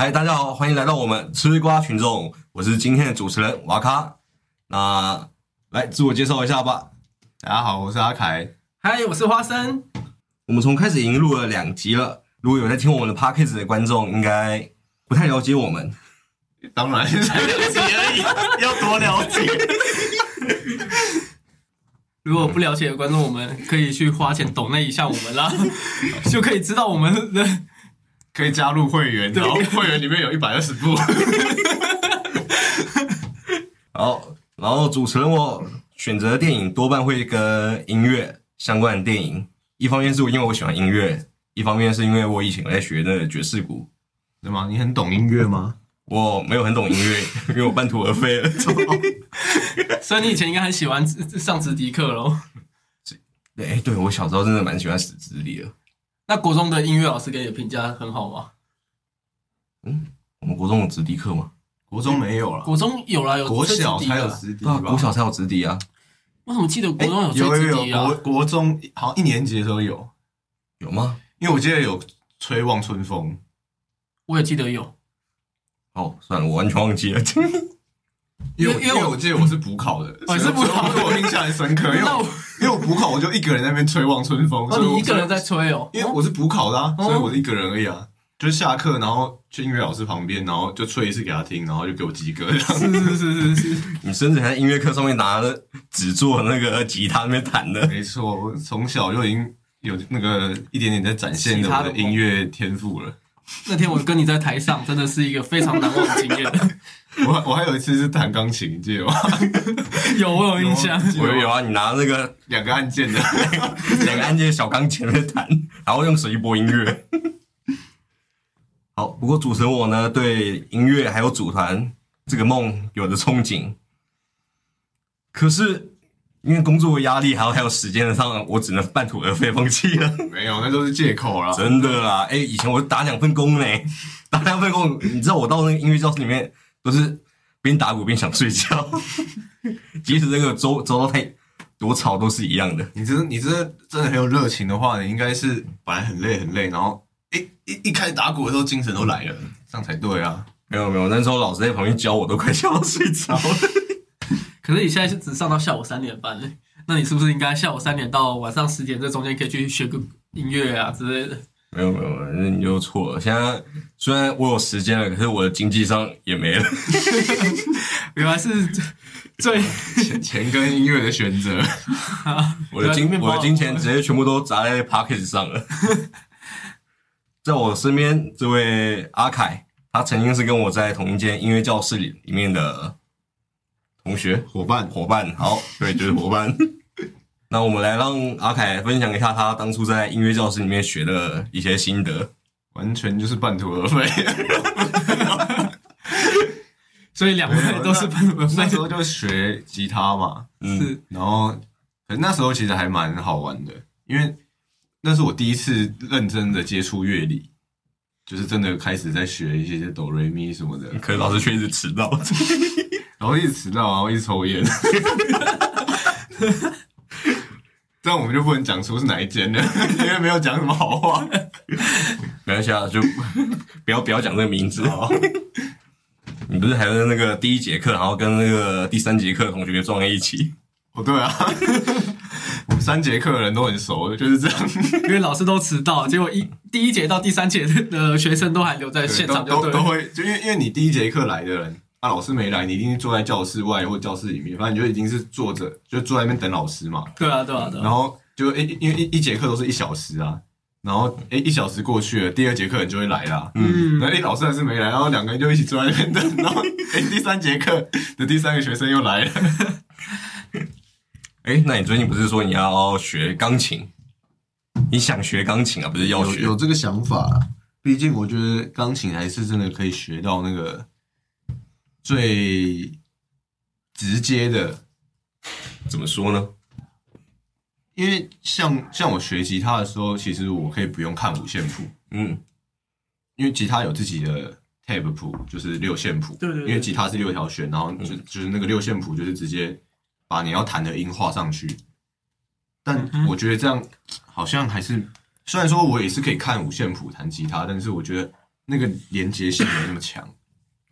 嗨，大家好，欢迎来到我们吃瓜群众，我是今天的主持人瓦卡。那来自我介绍一下吧。大家好，我是阿凯。嗨，我是花生。我们从开始已经录了两集了，如果有在听我们的 podcast 的观众，应该不太了解我们。当然才了解而已，要多了解。如果不了解的观众，我们可以去花钱抖那一下我们啦，就可以知道我们的可以加入会员，然后会员里面有一百二十部。好，然后主持人我选择的电影多半会跟音乐相关的电影，一方面是因为我喜欢音乐，一方面是因为我以前在学的爵士鼓。对吗？你很懂音乐吗？我没有很懂音乐，因为我半途而废了。所以你以前应该很喜欢上直笛课喽？哎，对我小时候真的蛮喜欢史直笛的。那国中的音乐老师给你的评价很好吗？嗯，我们国中有直笛课吗？国中没有了，国中有啦，有国小才有直笛啊，吧？国小才有直笛啊。我怎么记得国中哎有吹有有有？国中好像一年级的时候有，有吗？因为我记得有吹望春风。我也记得有。哦，算了，我完全忘记了。因为因为我记得我是补考的，哦你是补考对我印象很深刻。因为我因为我补考，我就一个人在那边吹望春风，哦，所以你一个人在吹哦？因为我是补考的所以我是一个人而已啊。就是下课，然后去音乐老师旁边，然后就吹一次给他听，然后就给我及格。这样是是是是是，你甚至还在音乐课上面拿着纸做那个吉他那边弹的。没错，我从小就已经有那个一点点在展现的我的音乐天赋了。那天我跟你在台上，真的是一个非常难忘的经验。我我还有一次是弹钢琴，你记得吗？有我有印象，有我有啊，你拿那个两个按键的，两个按键小钢琴在弹，然后用手机播音乐。好，不过主持人我呢，对音乐还有组团这个梦有着憧憬，可是因为工作压力还有还有时间上，我只能半途而废放弃了。没有，那都是借口啦。真的啦，哎、以前我打两份工呢，打两份工，你知道我到那个音乐教室里面都是边打鼓边想睡觉，即使这个周周到太多吵都是一样的。你真的你真的真的很有热情的话，你应该是本来很累很累，然后一一一开始打鼓的时候精神都来了，这样才对啊。没有没有，那时候老师在旁边教我，都快笑到睡着了。可是你现在是只上到下午三点半嘞，那你是不是应该下午三点到晚上十点这中间可以去学个音乐啊之类的？没有没有，那你就错了。现在虽然我有时间了，可是我的经济上也没了。原来是最钱 钱跟音乐的选择，我的金我的金钱直接全部都砸在 Pocket 上了。在我身边这位阿凯，他曾经是跟我在同一间音乐教室里里面的同学伙伴伙伴。好，对，就是伙伴。那我们来让阿凯分享一下他当初在音乐教室里面学的一些心得。完全就是半途而废。所以两位都是半途而废那时候就学吉他嘛，嗯，是然后可是那时候其实还蛮好玩的，因为那是我第一次认真的接触乐理，就是真的开始在学一些哆瑞咪什么的，可是老师却一直迟到。然后一直迟到，然后一直抽烟。这样我们就不能讲出是哪一间了，因为没有讲什么好话。没关系啊，就不要不要讲这个名字。哦你不是还有那个第一节课，然后跟那个第三节课的同学撞在一起？哦，对啊，我们三节课的人都很熟，就是这样，因为老师都迟到，结果一第一节到第三节的学生都还留在现场，都都会，就因为因为你第一节课来的人，啊，老师没来，你一定是坐在教室外或教室里面，反正你就已经是坐着，就坐在那边等老师嘛。对啊，对啊，对啊。然后就诶，因为一一节课都是一小时啊，然后诶一小时过去了，第二节课人就会来啦。嗯那，诶老师还是没来，然后两个人就一起坐在那边等，然后诶第三节课的第三个学生又来了。哎，那你最近不是说你要学钢琴？你想学钢琴啊？不是要学？有有这个想法啦，毕竟我觉得钢琴还是真的可以学到那个最直接的，怎么说呢？因为像像我学吉他的时候，其实我可以不用看五线谱，嗯，因为吉他有自己的 tab 谱，就是六线谱。对对对因为吉他是六条弦，然后就、就是那个六线谱就是直接把你要弹的音画上去。但我觉得这样好像还是，虽然说我也是可以看五线谱弹吉他，但是我觉得那个连接性没那么强，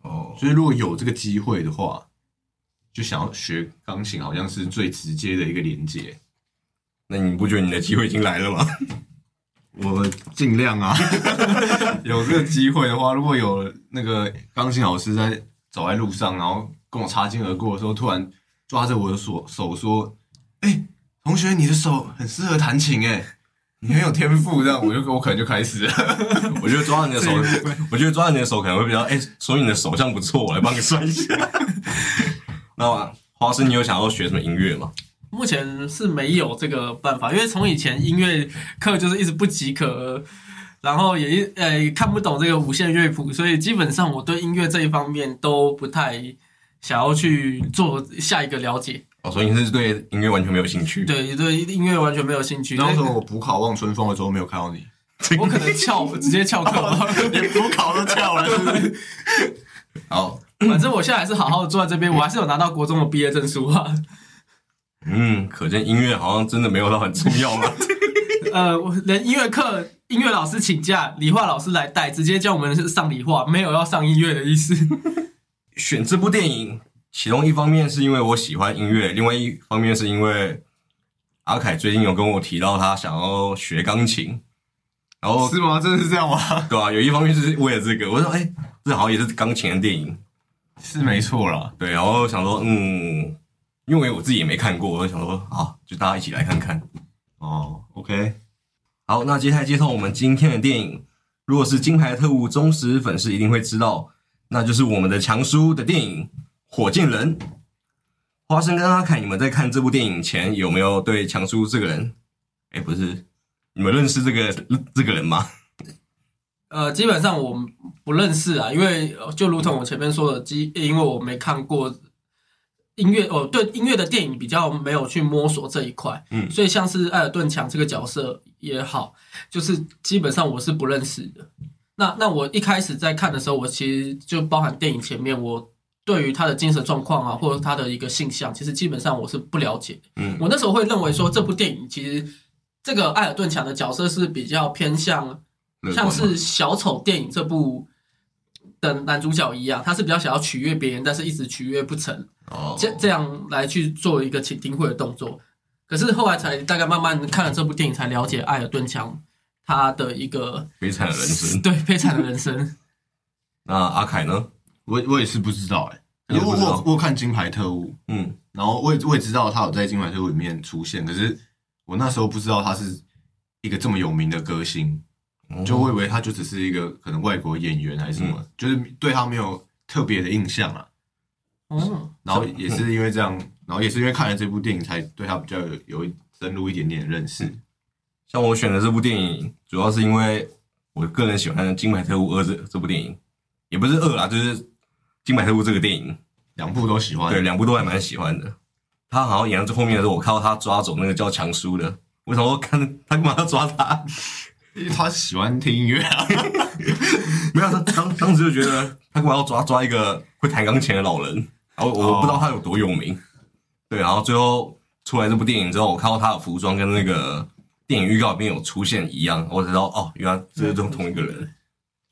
哦，所以如果有这个机会的话，就想要学钢琴，好像是最直接的一个连接。那你不觉得你的机会已经来了吗？我尽量啊，有这个机会的话，如果有那个钢琴老师在走在路上，然后跟我擦肩而过的时候，突然抓着我的手手说：“哎、同学，你的手很适合弹琴，哎，你很有天赋。”这样，我就我可能就开始 了。我觉得抓着你的手，我觉得抓着你的手可能会比较，哎、所以你的手相不错，我来帮你算一下。那花师，你有想要学什么音乐吗？目前是没有这个办法，因为从以前音乐课就是一直不及格，然后也一呃看不懂这个五线乐谱，所以基本上我对音乐这一方面都不太想要去做下一个了解。哦，所以你是对音乐完全没有兴趣？对对，音乐完全没有兴趣。那时候我补考望春风的时候没有看到你，我可能翘，直接翘课了。连补考都翘了，是不是？好，反正我现在还是好好的坐在这边，我还是有拿到国中的毕业证书啊。嗯，可见音乐好像真的没有到很重要嘛。呃，我连音乐课音乐老师请假，理化老师来带，直接叫我们上理化，没有要上音乐的意思。选这部电影，其中一方面是因为我喜欢音乐，另外一方面是因为阿凯最近有跟我提到他想要学钢琴，然后是吗？真的是这样吗？对啊，有一方面是为了这个，我说哎、这好像也是钢琴的电影，是没错啦。对，然后想说嗯，因为我自己也没看过，我就想说好，就大家一起来看看。哦，OK，好，那接下来介绍我们今天的电影。如果是金牌特务忠实粉丝，一定会知道，那就是我们的强叔的电影《火箭人》。花生跟阿凯，你们在看这部电影前有没有对强叔这个人？哎，不是，你们认识这个这个人吗？呃，基本上我不认识啊，因为呃就如同我前面说的，基因为我没看过音乐，哦，对音乐的电影比较没有去摸索这一块，嗯所以像是艾尔顿强这个角色也好，就是基本上我是不认识的。那那我一开始在看的时候，我其实就包含电影前面我。对于他的精神状况啊，或者他的一个性向，其实基本上我是不了解的。嗯我那时候会认为说，这部电影其实这个艾尔顿强的角色是比较偏向像是小丑电影这部的男主角一样，他是比较想要取悦别人，但是一直取悦不成，哦，这这样来去做一个请听会的动作。可是后来才大概慢慢看了这部电影，才了解艾尔顿强他的一个悲惨的人生。对悲惨的人生。那阿凯呢？我我也是不知道哎、因为我我我看《金牌特务》，嗯，然后我也我也知道他有在《金牌特务》里面出现，可是我那时候不知道他是一个这么有名的歌星，就我以为他就只是一个可能外国演员还是什么，就是对他没有特别的印象啊。嗯，然后也是因为这样，然后也是因为看了这部电影，才对他比较有有深入一点点的认识。像我选的这部电影，主要是因为我个人喜欢《金牌特务二》这这部电影，也不是二啦，就是《金牌特务》这个电影，两部都喜欢，对，两部都还蛮喜欢的。他好像演到最后面的时候，我看到他抓走那个叫强叔的，我想说看他干嘛要抓他？因为他喜欢听音乐啊。没有，他当当时就觉得他干嘛要抓抓一个会弹钢琴的老人？然后我哦不知道他有多有名，对，然后最后出来这部电影之后，我看到他的服装跟那个电影预告里面有出现一样，我才知道哦，原来这是同同一个人。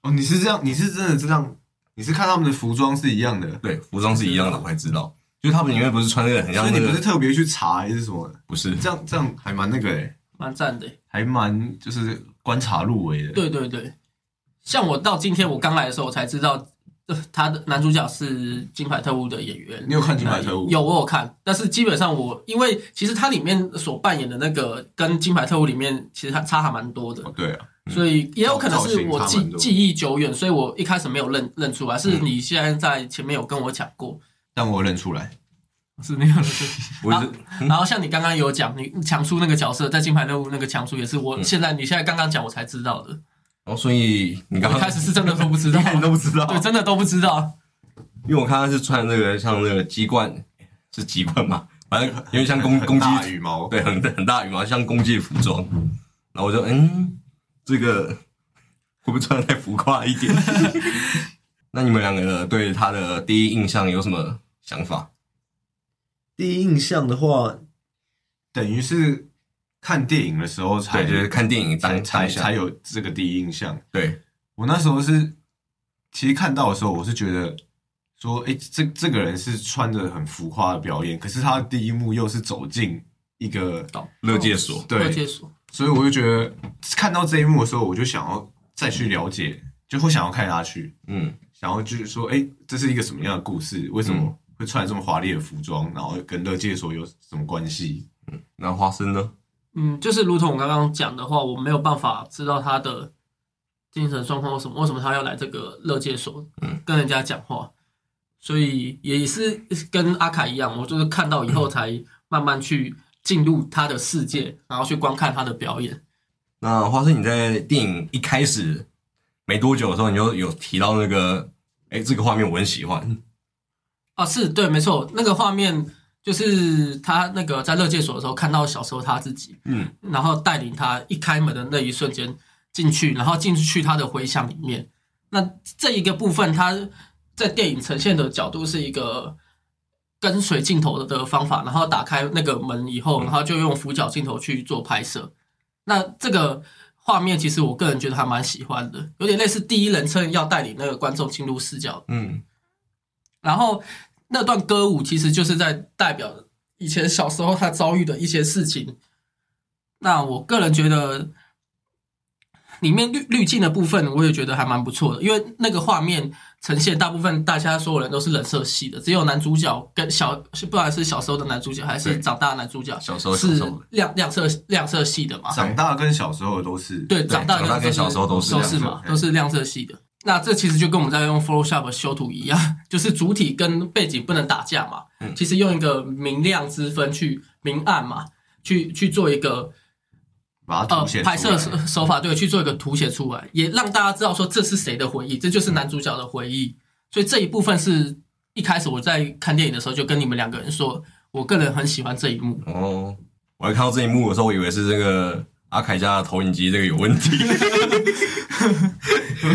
哦，你是这样，你是真的这样，你是看他们的服装是一样的，对，服装是一样的，我才知道，就是他们里面不是穿那个很所以你不是个，特别去查还是什么的？不是这样这样还蛮那个诶，蛮赞的。还蛮就是观察入围的。对对对，像我到今天我刚来的时候，我才知道，呃，他的男主角是《金牌特务》的演员。你有看《金牌特务》？有，我有看，但是基本上我因为其实他里面所扮演的那个跟《金牌特务》里面其实他差还蛮多的哦，，对啊，所以也有可能是我记记忆久远，所以我一开始没有认认出来。是你现在在前面有跟我讲过，但我认出来。是那样的。我是 然后像你刚刚有讲，你强叔那个角色在《金牌任务》那个强叔也是我现在你现在刚刚讲我才知道的，然后所以你刚刚开始是真的都不知道 你，都不知道，对，真的都不知道。因为我看他是穿那个像那个鸡冠，是鸡冠嘛，反正有点像公公鸡羽毛，对，很很大羽毛，像公鸡服装。然后我就嗯，这个 会不会穿的太浮夸一点？那你们两个对他的第一印象有什么想法？第一印象的话，等于是看电影的时候才对，就是看电影当才才才有这个第一印象。对，我那时候是其实看到的时候，我是觉得说，哎，这这个人是穿着很浮夸的表演，可是他的第一幕又是走进一个，乐界所，对乐界所，所以我就觉得看到这一幕的时候，我就想要再去了解，就会想要看下去，嗯，想要就是说，哎，这是一个什么样的故事？为什么会穿这么华丽的服装？然后跟乐界所有什么关系？嗯那花生呢？嗯，就是如同我刚刚讲的话，我没有办法知道他的精神状况或什么，为什么他要来这个乐界所，嗯跟人家讲话，所以也是跟阿凯一样，我就是看到以后才慢慢去进入他的世界，然后去观看他的表演。那花生，你在电影一开始没多久的时候，你就有提到那个，哎，这个画面我很喜欢，啊，是对，没错，那个画面就是他那个在乐界所的时候看到小时候他自己，嗯，然后带领他一开门的那一瞬间进去，然后进去他的回想里面。那这一个部分，他在电影呈现的角度是一个跟随镜头的方法，然后打开那个门以后，然后就用俯角镜头去做拍摄。那这个画面其实我个人觉得还蛮喜欢的，有点类似第一人称要带领那个观众进入视角嗯然后那段歌舞其实就是在代表以前小时候他遭遇的一些事情。那我个人觉得，里面滤滤镜的部分，我也觉得还蛮不错的，因为那个画面呈现大部分大家所有人都是冷色系的，只有男主角跟小，不管是小时候的男主角还是长大的男主角，小时候是亮亮色亮色系的嘛。长大跟小时候的都是对，长大跟小时候都是都是嘛，都是亮色系的。那这其实就跟我们在用 Photoshop 修图一样，就是主体跟背景不能打架嘛。嗯其实用一个明亮之分去明暗嘛，去去做一个呃把它凸显出来拍摄手手法，对，去做一个凸显出来，也让大家知道说这是谁的回忆，这就是男主角的回忆。所以这一部分是一开始我在看电影的时候就跟你们两个人说，我个人很喜欢这一幕。哦，我还看到这一幕的时候，我以为是这个阿凯家的投影机这个有问题，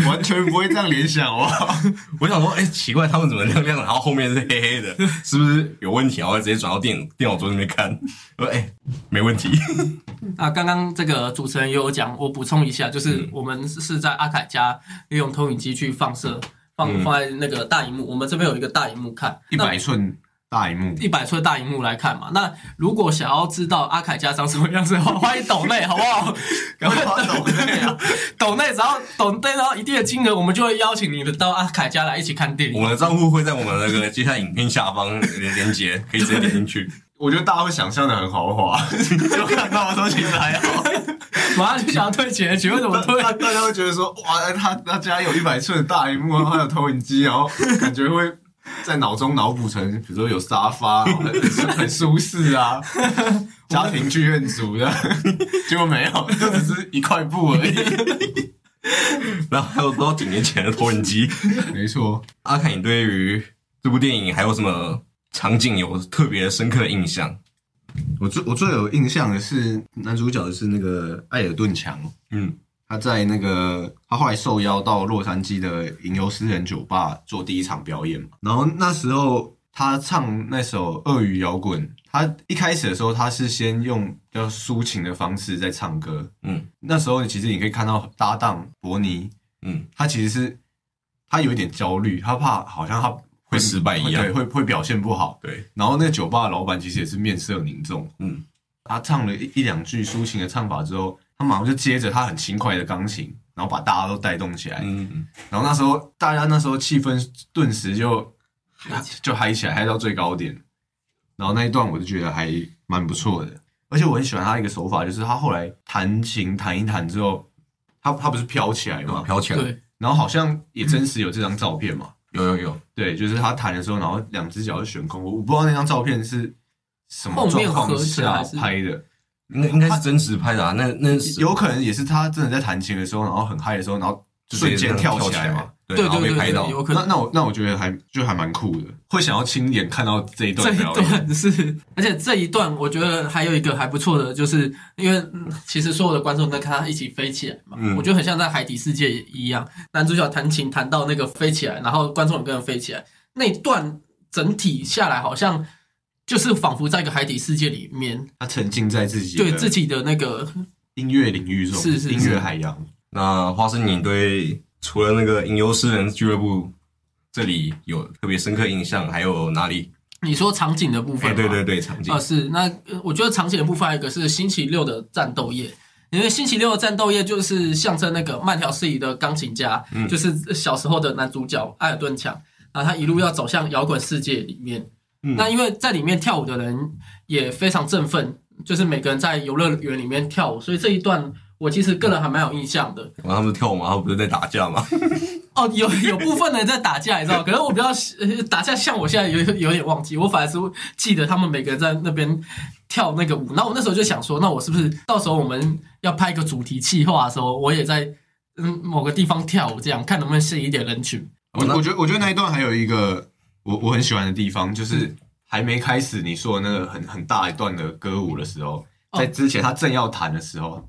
完全不会这样联想哦。我想说，哎、奇怪，他们怎么亮亮的，然后后面是黑黑的，是不是有问题？然后直接转到电电脑桌那边看，我说，哎、没问题，那刚刚这个主持人也有讲，我补充一下，就是嗯。我们是在阿凯家利用投影机去放射，放嗯放在那个大荧幕，我们这边有一个大荧幕看，一百寸大荧幕，一百寸大荧幕来看嘛。那如果想要知道阿凯家长什么样子的话，欢迎抖内，好不好？赶快把抖内啊！抖内只要抖内到一定的金额，我们就会邀请你们到阿凯家来一起看电影。我们的账户会在我们那个接下来影片下方连连接，可以直接点进去。我觉得大家会想象的很豪华，就看到的时候其实还好。马上就想要退钱，请问怎么退？大大家会觉得说，哇，他他家有一百寸的大荧幕，然后还有投影机，然后感觉会 在脑中脑补成，比如说有沙发，很很舒适啊，家庭剧院组的，结果没有，就只是一块布而已。然后还有多少几年前的投影机？没错，阿凯，你对于这部电影还有什么场景有特别深刻的印象？我最我最有印象的是男主角是那个艾尔顿强，嗯他在那个他后来受邀到洛杉矶的吟游诗人酒吧做第一场表演嘛，然后那时候他唱那首鳄鱼摇滚，他一开始的时候他是先用比较抒情的方式在唱歌，嗯。那时候其实你可以看到搭档伯尼，嗯，他其实是他有一点焦虑，他怕好像他会失败一样对，会会表现不好，对，然后那个酒吧的老板其实也是面色凝重，嗯。他唱了一一两句抒情的唱法之后，他马上就接着他很轻快的钢琴，然后把大家都带动起来。嗯，然后那时候大家那时候气氛顿时就 就嗨起来，嗨到最高点。然后那一段我就觉得还蛮不错的，而且我很喜欢他一个手法，就是他后来弹琴弹一弹之后，他他不是飘起来吗？飘起来，对，然后好像也真实有这张照片嘛。有有有，对，就是他弹的时候，然后两只脚是悬空。我我不知道那张照片是什么状况下拍的，应该应该是真实拍的啊。那那有可能也是他真的在弹琴的时候，然后很嗨的时候，然后瞬间跳起起来嘛。，对，然后对对有可能。那那我那我觉得还就还蛮酷的，会想要亲眼看到这一段这一段是，而且这一段我觉得还有一个还不错的，就是因为、嗯其实所有的观众跟他一起飞起来嘛，嗯我觉得很像在海底世界一样，男主角弹琴弹到那个飞起来，然后观众也跟着飞起来，那一段整体下来好像就是仿佛在一个海底世界里面，他沉浸在自己对自己的那个音乐领域中，是是是音乐海洋。那花生，你对除了那个吟游诗人俱乐部这里有特别深刻印象，还有哪里？你说场景的部分对对对，场景啊，是那呃我觉得场景的部分还有一个是星期六的战斗夜，因为星期六的战斗夜就是象征那个慢条斯理的钢琴家，嗯就是小时候的男主角艾尔顿强，然后他一路要走向摇滚世界里面。嗯那因为在里面跳舞的人也非常振奋，就是每个人在游乐园里面跳舞，所以这一段我其实个人还蛮有印象的。然后他们跳舞嘛，他们不是在打架吗？哦，有有部分人在打架，你知道？可能我比较呃打架，像我现在有有点忘记，我反而是记得他们每个人在那边跳那个舞。然后我那时候就想说，那我是不是到时候我们要拍一个主题企划的时候，我也在嗯某个地方跳舞，这样看能不能吸引一点人群？我我觉得我觉得那一段还有一个我我很喜欢的地方，就是还没开始你说的那个很很大一段的歌舞的时候，哦。在之前他正要弹的时候，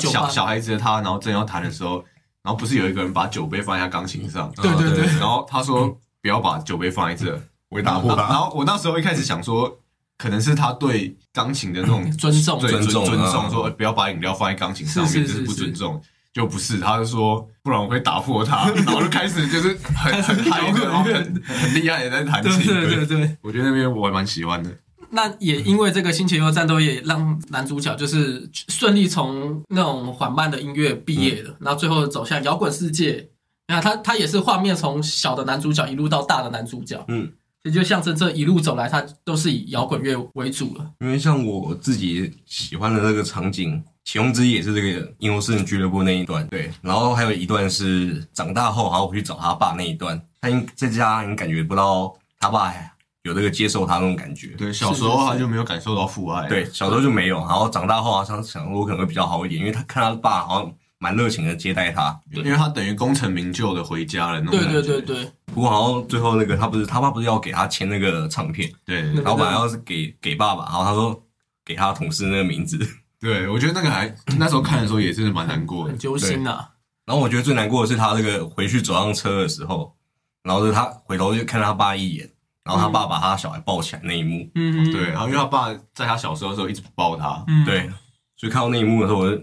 小小孩子的他，然后正要弹的时候，然后不是有一个人把酒杯放在他钢琴上，对对对。然后他说不要把酒杯放在这，我会打？破他。然后我那时候一开始想说，可能是他对钢琴的那种尊重尊尊重啊尊重，说不要把饮料放在钢琴上面，这是是是是不尊重。就不是，他就说，不然我会打破它，然后就开始就是很很 嗨的，然后很很厉害的在弹琴。对对对。我觉得那边我还蛮喜欢的。那也因为这个星期六战斗也让男主角就是顺利从那种缓慢的音乐毕业了，然后最后走向摇滚世界。那他他也是画面从小的男主角一路到大的男主角，嗯，也就象征这一路走来，他都是以摇滚乐为主了。因为像我自己喜欢的那个场景，其中之一也是这个英雄诗人俱乐部那一段，对，然后还有一段是长大后，然后回去找他爸那一段，他应在家你感觉不到他爸有这个接受他那种感觉，对，小时候他就没有感受到父爱。对，小时候就没有，然后长大后好像想我可能会比较好一点，因为他看他爸好像蛮热情的接待他，因为他等于功成名就的回家了那种对感觉。对对对，不过好像最后那个他不是他爸不是要给他签那个唱片，对那然后本来要是给给爸爸，然后他说给他同事那个名字，对，我觉得那个还 那时候看的时候也真的蛮难过的很。揪心啊。然后我觉得最难过的是他这个回去走上车的时候，然后就是他回头就看他爸一眼，然后他爸把他小孩抱起来那一幕，嗯，对，然后因为他爸在他小时候的时候一直不抱他，嗯，对，所以看到那一幕的时候，我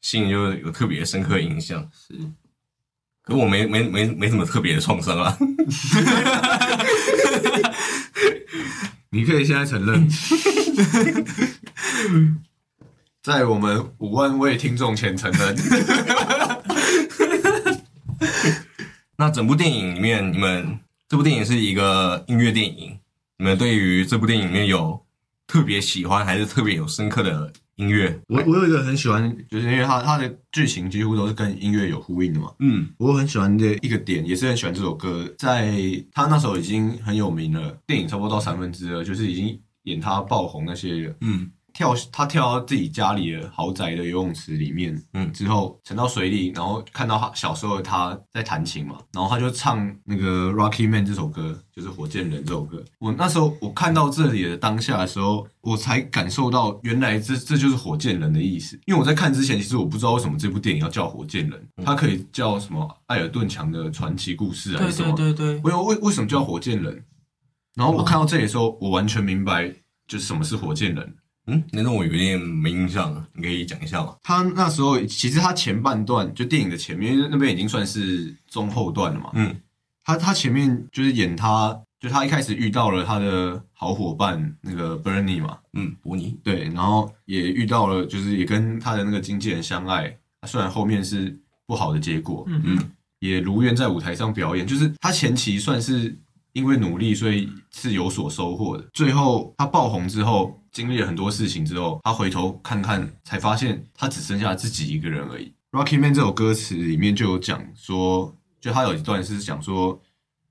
心里就有特别深刻印象。是。可是我没没没没什么特别的创伤啊，你可以现在承认，在我们五万位听众前承认。那整部电影里面，你们这部电影是一个音乐电影，你们对于这部电影里面有特别喜欢还是特别有深刻的音乐？我我有一个很喜欢，就是因为它它的剧情几乎都是跟音乐有呼应的嘛。嗯我很喜欢的一个点，也是很喜欢这首歌，在他那时候已经很有名了，电影差不多到三分之二，就是已经演他爆红那些了。嗯跳他跳到自己家里的豪宅的游泳池里面，嗯之后沉到水里，然后看到他小时候的他在弹琴嘛，然后他就唱那个《Rocky Man》这首歌，就是《火箭人》这首歌。我那时候我看到这里的当下的时候，我才感受到原来这这就是火箭人的意思。因为我在看之前，其实我不知道为什么这部电影要叫火箭人，它可以叫什么艾尔顿强的传奇故事还对是什么？对对对，为为为什么叫火箭人？然后我看到这里的时候，我完全明白就是什么是火箭人。嗯，那种我有点没印象了，你可以讲一下吗？他那时候其实他前半段就电影的前面，因为那边已经算是中后段了嘛。嗯，他他前面就是演他，就他一开始遇到了他的好伙伴那个 Bernie 嘛，嗯，伯尼，对，然后也遇到了，就是也跟他的那个经纪人相爱，虽然后面是不好的结果，嗯嗯也如愿在舞台上表演。就是他前期算是因为努力，所以是有所收获的。最后他爆红之后，经历了很多事情之后，他回头看看，才发现他只剩下自己一个人而已。Rocky Man 这首歌词里面就有讲说，就他有一段是讲说，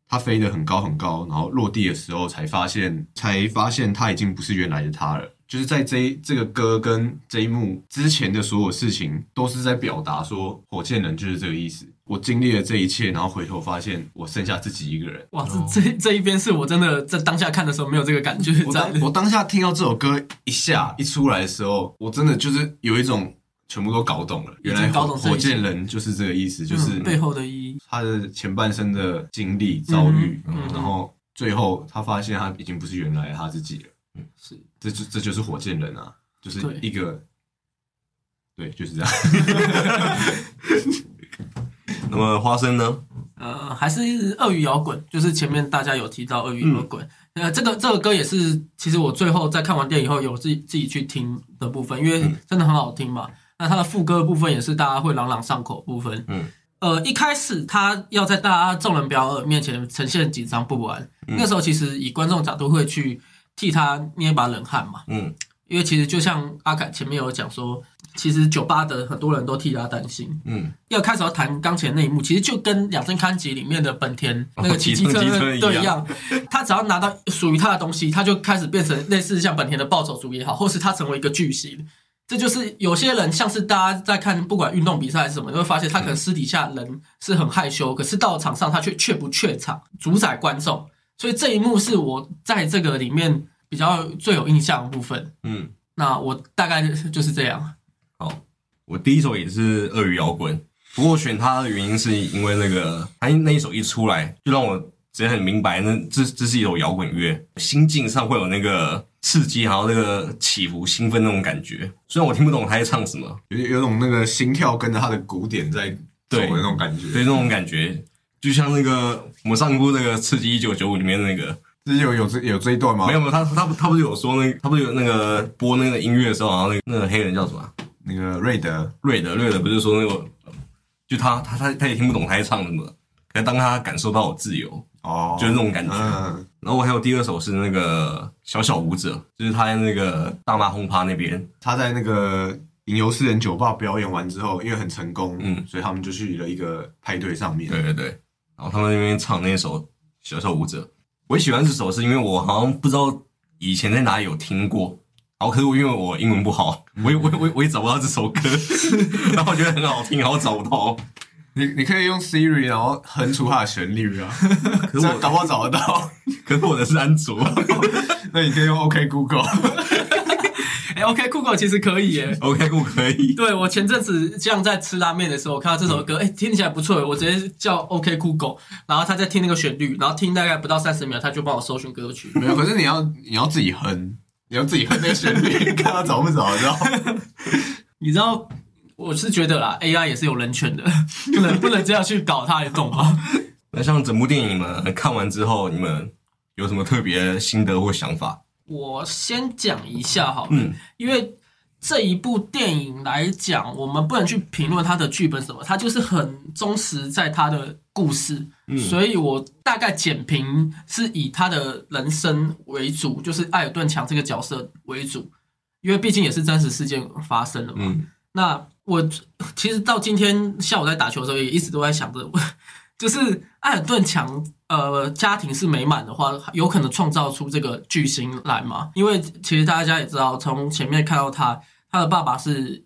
他飞得很高很高，然后落地的时候才发现，才发现他已经不是原来的他了。就是在这一这个歌跟这一幕之前的所有事情，都是在表达说，火箭人就是这个意思。我经历了这一切，然后回头发现我剩下自己一个人。哇，这这这一边是我真的在当下看的时候没有这个感觉我当我当下听到这首歌一下一出来的时候，我真的就是有一种全部都搞懂了。原来火箭人就是这个意思，就是嗯背后的意义。他的前半生的经历遭遇，嗯嗯然后最后他发现他已经不是原来他自己了。是，这就这就是火箭人啊，就是一个，对，就是这样。那么花生呢？呃，还是鳄鱼摇滚，就是前面大家有提到鳄鱼摇滚。呃，这个这个歌也是，其实我最后在看完电影后有自己自己去听的部分，因为真的很好听嘛。那它的副歌的部分也是大家会朗朗上口部分。嗯，呃，一开始他要在大家众人表演面前呈现紧张不安，那时候其实以观众角度会去替他捏一把冷汗嘛。嗯，因为其实就像阿凯前面有讲说，其实酒吧的很多人都替他担心。嗯，要开始要弹钢琴那一幕，其实就跟《两生刊集》里面的本田哦那个骑机车一样对一样，他只要拿到属于他的东西，他就开始变成类似像本田的暴走族也好，或是他成为一个巨星。这就是有些人像是大家在看不管运动比赛还是什么，你会发现他可能私底下人是很害羞，可是到了场上他却却不怯场，主宰观众。所以这一幕是我在这个里面比较最有印象的部分。嗯，那我大概就是这样。好我第一首也是鳄鱼摇滚，不过我选它的原因是因为那个它那一首一出来，就让我直接很明白，那这这是一首摇滚乐，心境上会有那个刺激，还有那个起伏、兴奋那种感觉。虽然我听不懂他在唱什么，有有种那个心跳跟着他的鼓点在走的那种感觉。对那种感觉，就像那个我们上一部那个《刺激一九九五》里面那个，这有有这有这一段吗？没有没有，他他他不是有说那他不是有那个播那个音乐的时候，然后那个那个黑人叫什么啊？那个瑞德，瑞德，瑞德不是说那个，就他他他他也听不懂他在唱什么，可是当他感受到我自由，哦，就是那种感觉。嗯，然后我还有第二首是那个小小舞者，就是他在那个大妈轰趴那边，他在那个吟游诗人酒吧表演完之后，因为很成功，嗯所以他们就去了一个派对上面。对对对，然后他们那边唱那首小小舞者，我喜欢这首是因为我好像不知道以前在哪里有听过。然后可是我因为我英文不好，我也我也我也我也找不到这首歌，然后我觉得很好听，然后找不到。你你可以用 Siri 然后哼出它的旋律啊，可是我这搞不好找得到。可是我的是安卓，那你可以用 OK Google。哎，OK，酷狗其实可以耶。OK 我可以。对我前阵子这样在吃拉面的时候，我看到这首歌，哎、听起来不错，我直接叫 OK 酷狗，然后他在听那个旋律，然后听大概不到三十秒，他就帮我搜寻歌曲。没有，可是你要你要自己哼，你要自己哼那个旋律，看他找不找得到。你知道，我是觉得啦，AI 也是有人权的，不能不能这样去搞它，你懂吗？那像整部电影你们看完之后，你们有什么特别心得或想法？我先讲一下好了，嗯。因为这一部电影来讲，我们不能去评论它的剧本什么，它就是很忠实在它的故事，嗯。所以我大概简评是以他的人生为主，就是艾尔顿强这个角色为主，因为毕竟也是真实事件发生的嘛。嗯。那我其实到今天下午在打球的时候，也一直都在想着，就是艾尔顿强，呃，家庭是美满的话，有可能创造出这个巨星来嘛？因为其实大家也知道，从前面看到他，他的爸爸是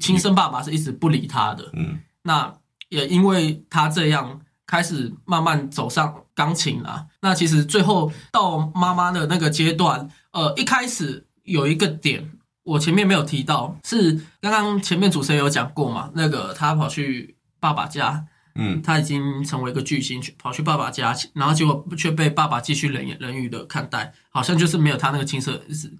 亲生爸爸是一直不理他的，嗯那也因为他这样开始慢慢走上钢琴了。那其实最后到妈妈的那个阶段，呃，一开始有一个点，我前面没有提到，是刚刚前面主持人有讲过嘛，那个他跑去爸爸家，嗯他已经成为一个巨星，去跑去爸爸家，然后结果却被爸爸继续冷言冷语的看待，好像就是没有他那个青涩的日子。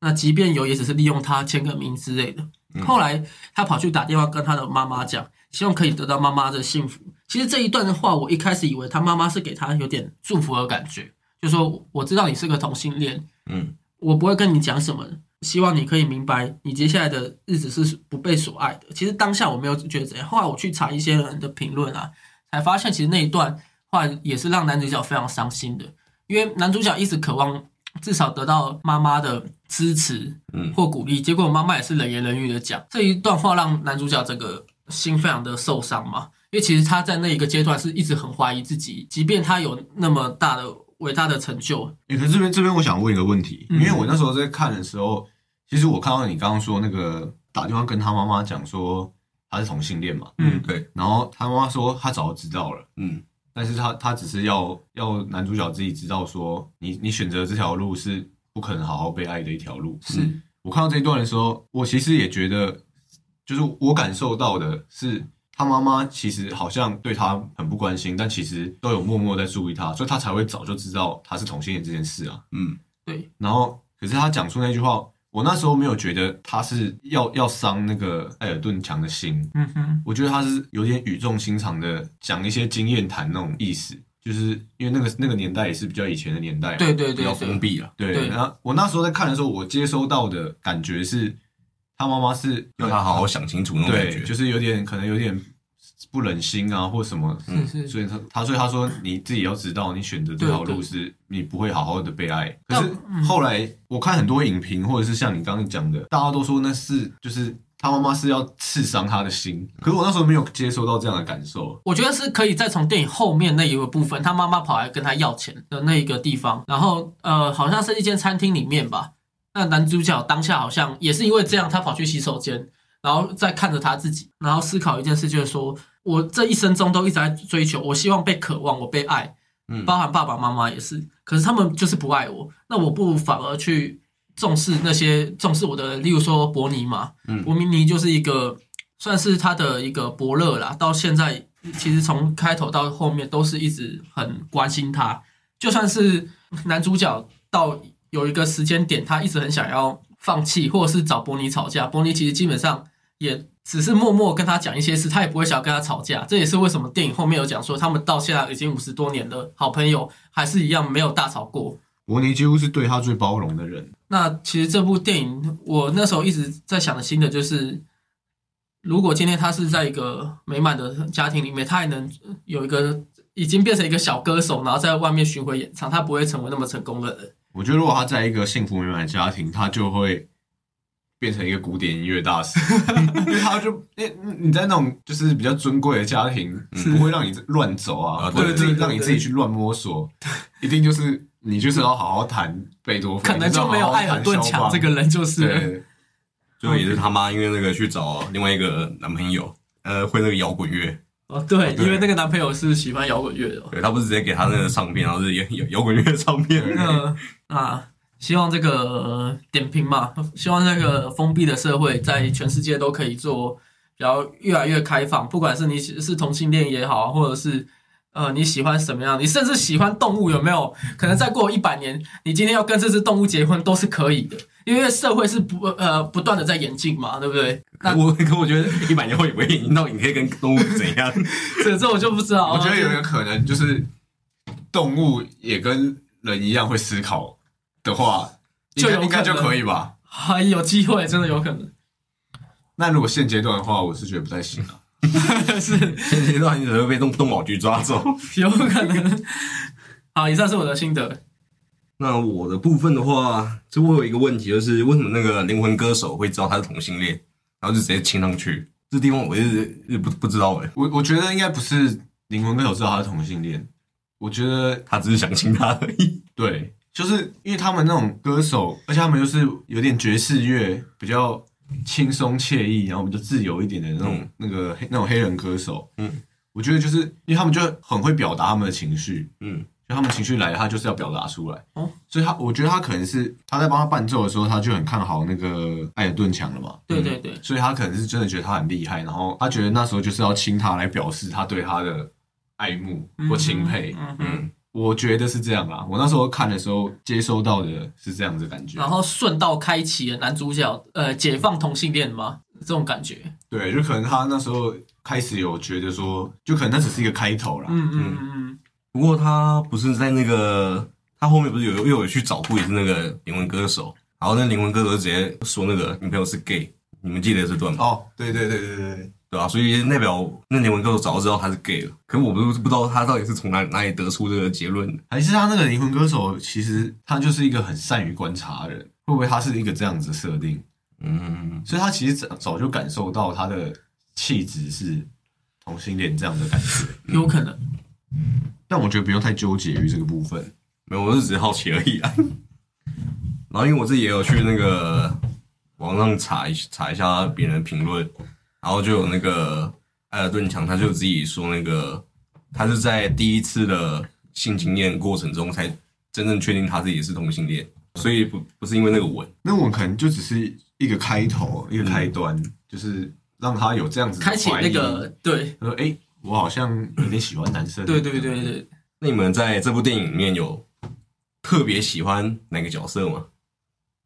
那即便有，也只是利用他签个名之类的。后来他跑去打电话跟他的妈妈讲，希望可以得到妈妈的幸福。其实这一段的话，我一开始以为他妈妈是给他有点祝福的感觉，就说我知道你是个同性恋，嗯我不会跟你讲什么，希望你可以明白，你接下来的日子是不被所爱的。其实当下我没有觉得怎样，后来我去查一些人的评论啊，才发现其实那一段话也是让男主角非常伤心的，因为男主角一直渴望至少得到妈妈的支持嗯。或鼓励，结果妈妈也是冷言冷语的讲。这一段话，让男主角整个心非常的受伤嘛。因为其实他在那一个阶段是一直很怀疑自己，即便他有那么大的伟大的成就，欸可是这边这边我想问一个问题，嗯。因为我那时候在看的时候，其实我看到你刚刚说那个打电话跟他妈妈讲说他是同性恋嘛，嗯对然后他妈妈说他早就知道了，嗯但是他他只是要要男主角自己知道说你你选择这条路是不可能好好被爱的一条路。是我看到这一段的时候，我其实也觉得，就是我感受到的是。他妈妈其实好像对他很不关心，但其实都有默默在注意他，所以他才会早就知道他是同性恋这件事啊。嗯对，然后，可是他讲出那句话，我那时候没有觉得他是要要伤那个艾尔顿强的心，嗯哼，我觉得他是有点语重心长的讲一些经验谈那种意思，就是因为那个那个年代也是比较以前的年代对，对对比较封闭了，对。对然后我那时候在看的时候，我接收到的感觉是，他妈妈是要他好好想清楚那种感，觉。就是有点可能有点不忍心啊，或什么。所以他他所以他说你自己要知道，你选择这条路是你不会好好的被爱。可是嗯后来我看很多影评，或者是像你刚刚讲的，大家都说那是就是他妈妈是要刺伤他的心。可是我那时候没有接收到这样的感受。我觉得是可以再从电影后面那一个部分，他妈妈跑来跟他要钱的那一个地方，然后呃，好像是一间餐厅里面吧。那男主角当下好像也是因为这样，他跑去洗手间，然后再看着他自己，然后思考一件事，就是说我这一生中都一直在追求，我希望被渴望，我被爱，嗯。包含爸爸妈妈也是，可是他们就是不爱我，那我不反而去重视那些重视我的，例如说伯尼嘛，嗯。伯尼就是一个算是他的一个伯乐啦，到现在其实从开头到后面都是一直很关心他，就算是男主角到有一个时间点，他一直很想要放弃，或者是找伯尼吵架，伯尼其实基本上也只是默默跟他讲一些事，他也不会想要跟他吵架。这也是为什么电影后面有讲说，他们到现在已经五十多年的好朋友，还是一样没有大吵过。伯尼几乎是对他最包容的人。那其实这部电影，我那时候一直在想的新的就是，如果今天他是在一个美满的家庭里面，他还能有一个已经变成一个小歌手，然后在外面巡回演唱，他不会成为那么成功的人。我觉得如果他在一个幸福美满的家庭，他就会变成一个古典音乐大师，因为他就因为你在那种就是比较尊贵的家庭，不会让你乱走啊，啊或者自己对对对让你自己去乱摸索，一定就是你就是要好好弹贝多芬，可能就没有艾尔顿强这个人，就是。了对，最后也是他妈因为那个去找另外一个男朋友，呃，会那个摇滚乐，哦，对，对。因为那个男朋友是喜欢摇滚乐的。哦。对他不是直接给他那个唱片，然后是摇摇摇滚乐唱片，嗯啊，希望这个、呃点评嘛，希望这个封闭的社会在全世界都可以做比较越来越开放，不管是你是同性恋也好，或者是呃你喜欢什么样，你甚至喜欢动物有没有？可能再过一百年，你今天要跟这只动物结婚都是可以的，因为社会是不呃不断的在演进嘛，对不对？那我可我觉得一百年后也不会演到你可以跟动物怎样，这这我就不知道。我觉得有一个可能就是动物也跟人一样会思考的话，就有应该就可以吧。还 有机会，真的有可能那如果现阶段的话，我是觉得不太行啊。是。现阶段你可能会被动动保局抓走。有可能。好，以上是我的心得。那我的部分的话，就我有一个问题，就是为什么那个灵魂歌手会知道他是同性恋，然后就直接亲上去？这地方我一直一直不不知道哎，我我觉得应该不是灵魂歌手知道他是同性恋，我觉得他只是想亲他而已。对，就是因为他们那种歌手，而且他们又是有点爵士乐，比较轻松惬意，然后比较自由一点的那种、嗯那个黑那种黑人歌手。嗯，我觉得就是因为他们就很会表达他们的情绪，嗯，就他们情绪来了，他就是要表达出来。哦，所以他我觉得他可能是他在帮他伴奏的时候，他就很看好那个艾尔顿强了嘛。对对对，所以他可能是真的觉得他很厉害，然后他觉得那时候就是要亲他来表示他对他的爱慕或钦佩。嗯，我觉得是这样啦。我那时候看的时候接收到的是这样子的感觉然。后顺道开启了男主角呃解放同性恋吗？这种感觉。对，就可能他那时候开始有觉得说，就可能那只是一个开头啦。嗯嗯嗯不过他不是在那个他后面不是有又有去找过也是那个灵魂歌手，然后那灵魂歌手就直接说那个女朋友是 gay，你们记得这段吗？哦，对对对对对对，吧啊，所以代表那灵魂歌手早就知道他是 gay 了，可是我不不知道他到底是从哪哪里得出这个结论的。还是他那个灵魂歌手，其实他就是一个很善于观察的人，会不会他是一个这样子的设定？嗯，所以他其实早早就感受到他的气质是同性恋这样的感觉。嗯，有可能。但我觉得不用太纠结于这个部分。没有，我是只是好奇而已啊。然后因为我自己也有去那个网上查一查一下别人的评论，然后就有那个艾尔顿强，他就自己说那个他是在第一次的性经验过程中才真正确定他自己是同性恋，所以不不是因为那个吻，那我可能就只是一个开头，一个开端，就是让他有这样子的开启怀疑那个对他说：“哎、我好像有点喜欢男生。”对对对对，那你们在这部电影里面有特别喜欢哪个角色吗？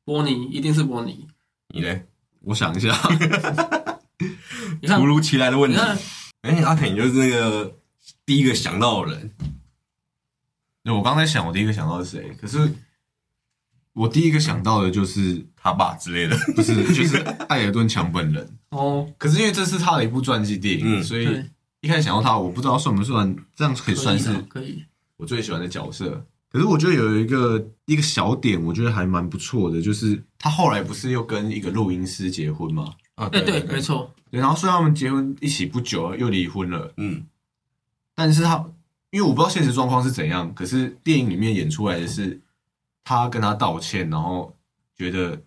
波尼一定是波尼。你嘞？我想一下，突，如其来的问题。哎，阿肯，你就是那个第一个想到的人。那我刚才想，我第一个想到的是谁？可是我第一个想到的就是他爸之类的。不是就是艾尔顿强本人。哦，可是因为这是他的一部传记电影，嗯所以，一开始想到他，我不知道算不算，这样可以算是可以。我最喜欢的角色。可是我觉得有一个一个小点，我觉得还蛮不错的，就是他后来不是又跟一个录音师结婚吗？啊，哎，对，没。错，对，然后虽然他们结婚一起不久又离婚了，嗯，但是他因为我不知道现实状况是怎样，可是电影里面演出来的是他跟他道歉，然后觉得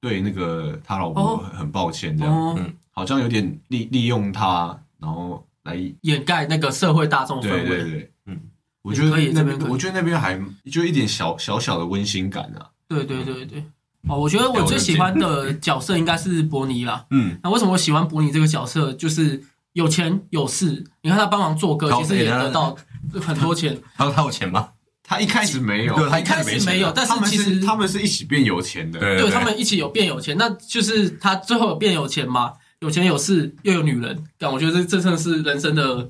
对那个他老婆哦很很抱歉，这样、哦，嗯好像有点利利用他，然后来掩盖那个社会大众氛对对围。对，嗯，我觉得可以那这边可以边我觉得那边还就一点小小小的温馨感啊。对对对对。哦，我觉得我最喜欢的角色应该是伯尼啦。嗯，那为什么我喜欢伯尼这个角色？就是有钱有势，你看他帮忙做歌，其实也得到很多钱。他他有钱吗？他一开始没有，对他一开始没有，但是其实是他们是一起变有钱的。对对他们一起有变有钱，那就是他最后有变有钱嘛，有钱有势又有女人，但我觉得这这真的是人生的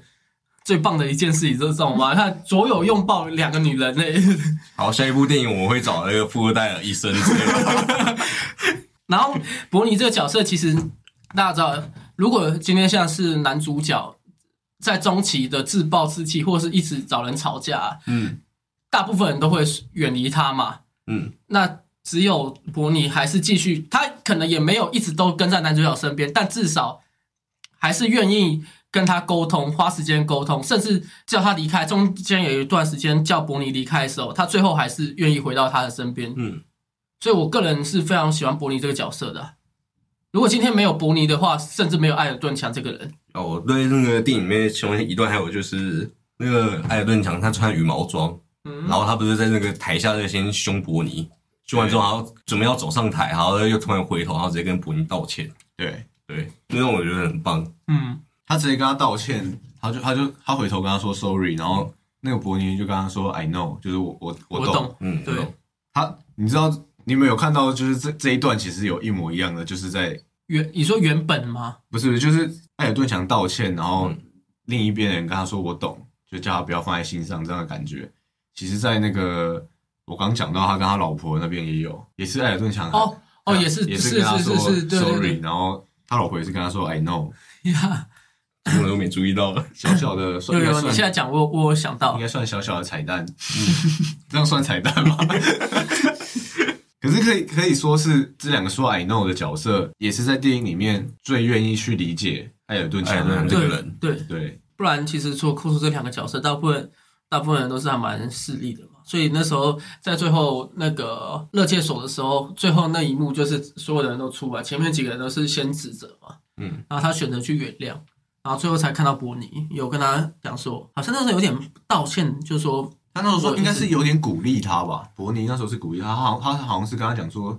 最棒的一件事情，就是这种嘛。他左右拥抱两个女人呢、好，下一部电影我会找那个富二代的医生之类的。然后伯尼这个角色，其实大家知道，如果今天像是男主角在中期的自暴自弃，或者是一直找人吵架，嗯大部分人都会远离他嘛。嗯，那只有伯尼还是继续，他可能也没有一直都跟在男主角身边，但至少还是愿意跟他沟通，花时间沟通，甚至叫他离开。中间有一段时间叫伯尼离开的时候，他最后还是愿意回到他的身边。嗯，所以我个人是非常喜欢伯尼这个角色的啊。如果今天没有伯尼的话，甚至没有艾尔顿强这个人。哦，我对那个电影里面其中一段还有就是那个艾尔顿强他穿羽毛装，嗯然，后他不是在那个台下就先凶伯尼，凶完之后，然后准备要走上台，然后又突然回头，然后直接跟伯尼道歉。对，对，那种我觉得很棒。嗯，他直接跟他道歉，他就他就他回头跟他说 sorry，然后那个伯尼就跟他说 I know，就是我我懂。我懂。嗯，对他你知道你们有看到就是这这一段其实有一模一样的，就是在原你说原本吗？不是就是艾尔顿强道歉，然后嗯另一边的人跟他说我懂，就叫他不要放在心上这样的感觉。其实，在那个我刚讲到他跟他老婆那边也有，也是艾尔顿强哦哦，也是也是是跟他说 sorry，然后他老婆也是跟他说 I know，呀。我都没注意到了。小小的算 有你现在讲我我有想到。应，该算小小的彩蛋，这样算彩蛋吗？可是可以可以说是这两个说 I know 的角色，也是在电影里面最愿意去理解艾尔顿艾尔强的顿这个人，对，对。不然其实除了扣除这两个角色，大部分大部分人都是还蛮势利的嘛。所以那时候在最后那个乐界所的时候，最后那一幕就是所有的人都出来，前面几个人都是先指责嘛，嗯，然后他选择去原谅，然后最后才看到伯尼有跟他讲说，好像那时候有点道歉，就是说他那时候说应该是有点鼓励他吧，伯尼那时候是鼓励他，他好像他好像是跟他讲说，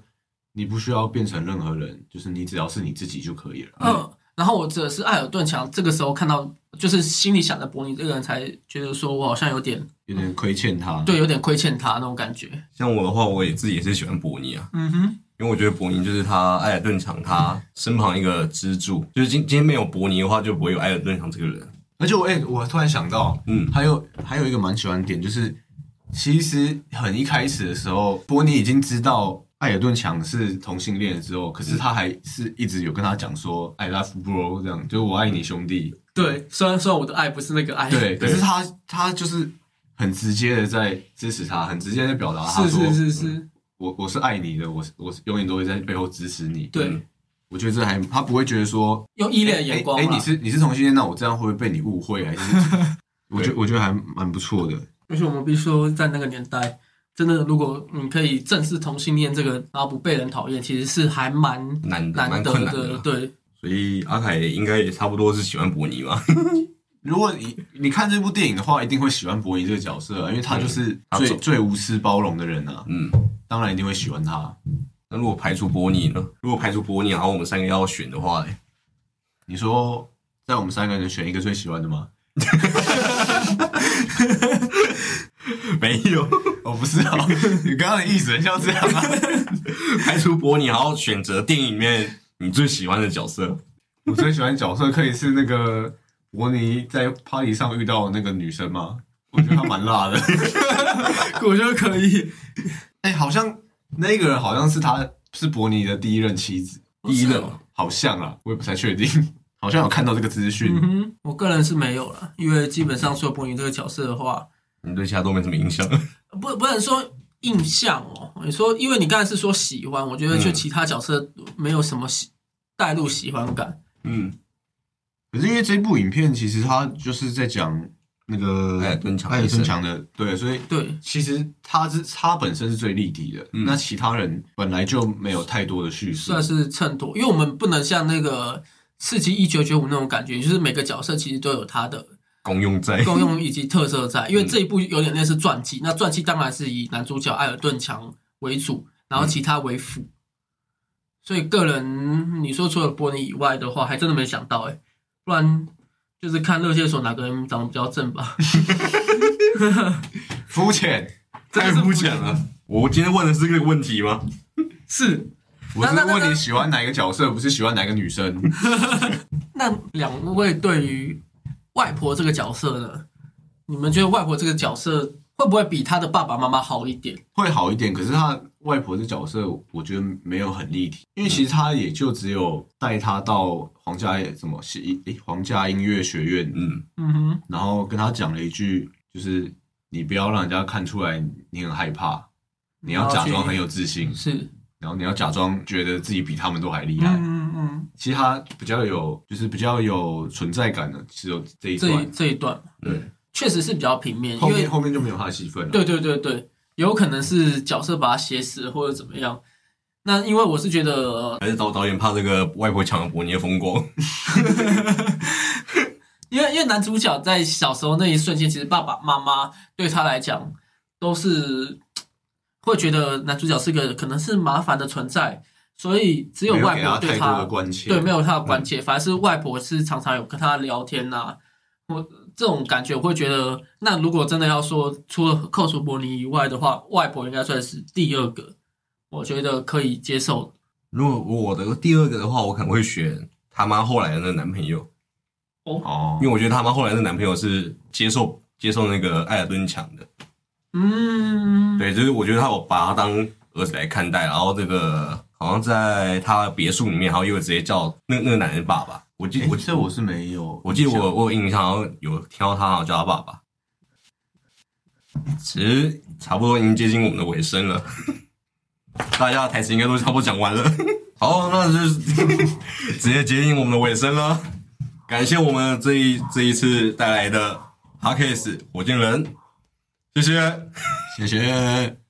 你不需要变成任何人，就是你只要是你自己就可以了。嗯，然后我指的是艾尔顿强，这个时候看到就是心里想着伯尼这个人，才觉得说我好像有点有点亏欠他，对，有点亏欠他那种感觉。像我的话，我也自己也是喜欢伯尼啊，嗯哼，因为我觉得伯尼就是他艾尔顿强他身旁一个支柱，就是今今天没有伯尼的话，就不会有艾尔顿强这个人。而且我哎、我突然想到，嗯还有还有一个蛮喜欢的点，就是其实很一开始的时候，伯尼已经知道艾尔顿强是同性恋之后，可是他还是一直有跟他讲说 “I love bro” 这样，就是我爱你兄弟。对，虽然说我的爱不是那个爱，对，可是他他就是很直接的在支持他，很直接的表达他是说是是是，我我是爱你的，我是我是永远都会在背后支持你。对嗯我觉得这还他不会觉得说用依恋的眼光哎、嘛你是你是同性恋，那我这样会不会被你误会？还是 我觉得我觉得还蛮不错的。而且我们必须说，在那个年代，真的，如果你可以正视同性恋这个，然后不被人讨厌，其实是还蛮难难得的。对，所以阿凯应该也差不多是喜欢伯尼吧。如果你你看这部电影的话，一定会喜欢伯尼这个角色、啊，因为他就是最、最无私包容的人啊，嗯，当然一定会喜欢他。那如果排除伯尼呢？如果排除伯尼，然后我们三个要选的话嘞，你说，在我们三个人选一个最喜欢的吗？没有。我，不知道，你刚刚的意思很像这样啊。排除伯尼，然后选择电影里面你最喜欢的角色。我最喜欢角色可以是那个伯尼在 party 上遇到的那个女生吗？我觉得她蛮辣的。我觉得可以。哎、好像那个人好像是他是伯尼的第一任妻子，第一任哦好像啊，我也不太确定，好像有看到这个资讯。嗯哼，我个人是没有了，因为基本上说伯尼这个角色的话，你对其他都没什么印象。不不能说印象哦。你说，因为你刚才是说喜欢，我觉得就嗯其他角色没有什么喜带入喜欢感。嗯，可是因为这部影片其实它就是在讲那个艾尔顿强艾尔顿强的，对，所以对，其实他是他本身是最立体的，嗯那其他人本来就没有太多的叙事算。是衬托，因为我们不能像那个刺激一九九五那种感觉，就是每个角色其实都有他的功用在。功用以及特色在。因为这一部有点类似传记，那传记当然是以男主角艾尔顿强为主，然后其他为辅。所以个人你说除了波尼以外的话，还真的没想到哎、不然就是看热线所哪个人长得比较正吧。肤浅，太肤浅了。我今天问的是这个问题吗？是，我是问你喜欢哪一个角色，不是喜欢哪个女生。那两位对于外婆这个角色呢？你们觉得外婆这个角色会不会比她的爸爸妈妈好一点？会好一点，可是他外婆的角色，我觉得没有很立体，因为其实他也就只有带他到皇家什么戏诶皇家音乐学院，嗯，嗯哼，然后跟他讲了一句，就是你不要让人家看出来你很害怕，你要假装很有自信，是，然后你要假装觉得自己比他们都还厉害。嗯嗯，其实他比较有，就是比较有存在感的，只有这一段，这一段。对，确实是比较平面，后因为面后面就没有他的戏份了。对对对对，有可能是角色把他写死或者怎么样。那因为我是觉得，还是导导演怕这个外婆抢了伯尼的风光。因为因为男主角在小时候那一瞬间，其实爸爸妈妈对他来讲都是会觉得男主角是个可能是麻烦的存在，所以只有外婆对他的关切，对没有他的关切，反而是外婆是常常有跟他聊天呐、我这种感觉，我会觉得，那如果真的要说除了扣除伯尼以外的话，外婆应该算是第二个，我觉得可以接受。如果我的第二个的话，我可能会选他妈后来的那个男朋友，哦因为我觉得他妈后来的男朋友是接受接受那个艾尔顿强的。嗯，对，就是我觉得他有把他当儿子来看待，然后这个好像在他别墅里面，然后又直接叫那那个男人爸爸。我记诶我这我是没有，我记得我我有印象，好像有听到他好像叫他爸爸。其实差不多已经接近我们的尾声了，大家的台词应该都差不多讲完了。好，那就是 直接接近我们的尾声了。感谢我们这一这一次带来的 h a r k e s 火箭人，谢谢。谢谢。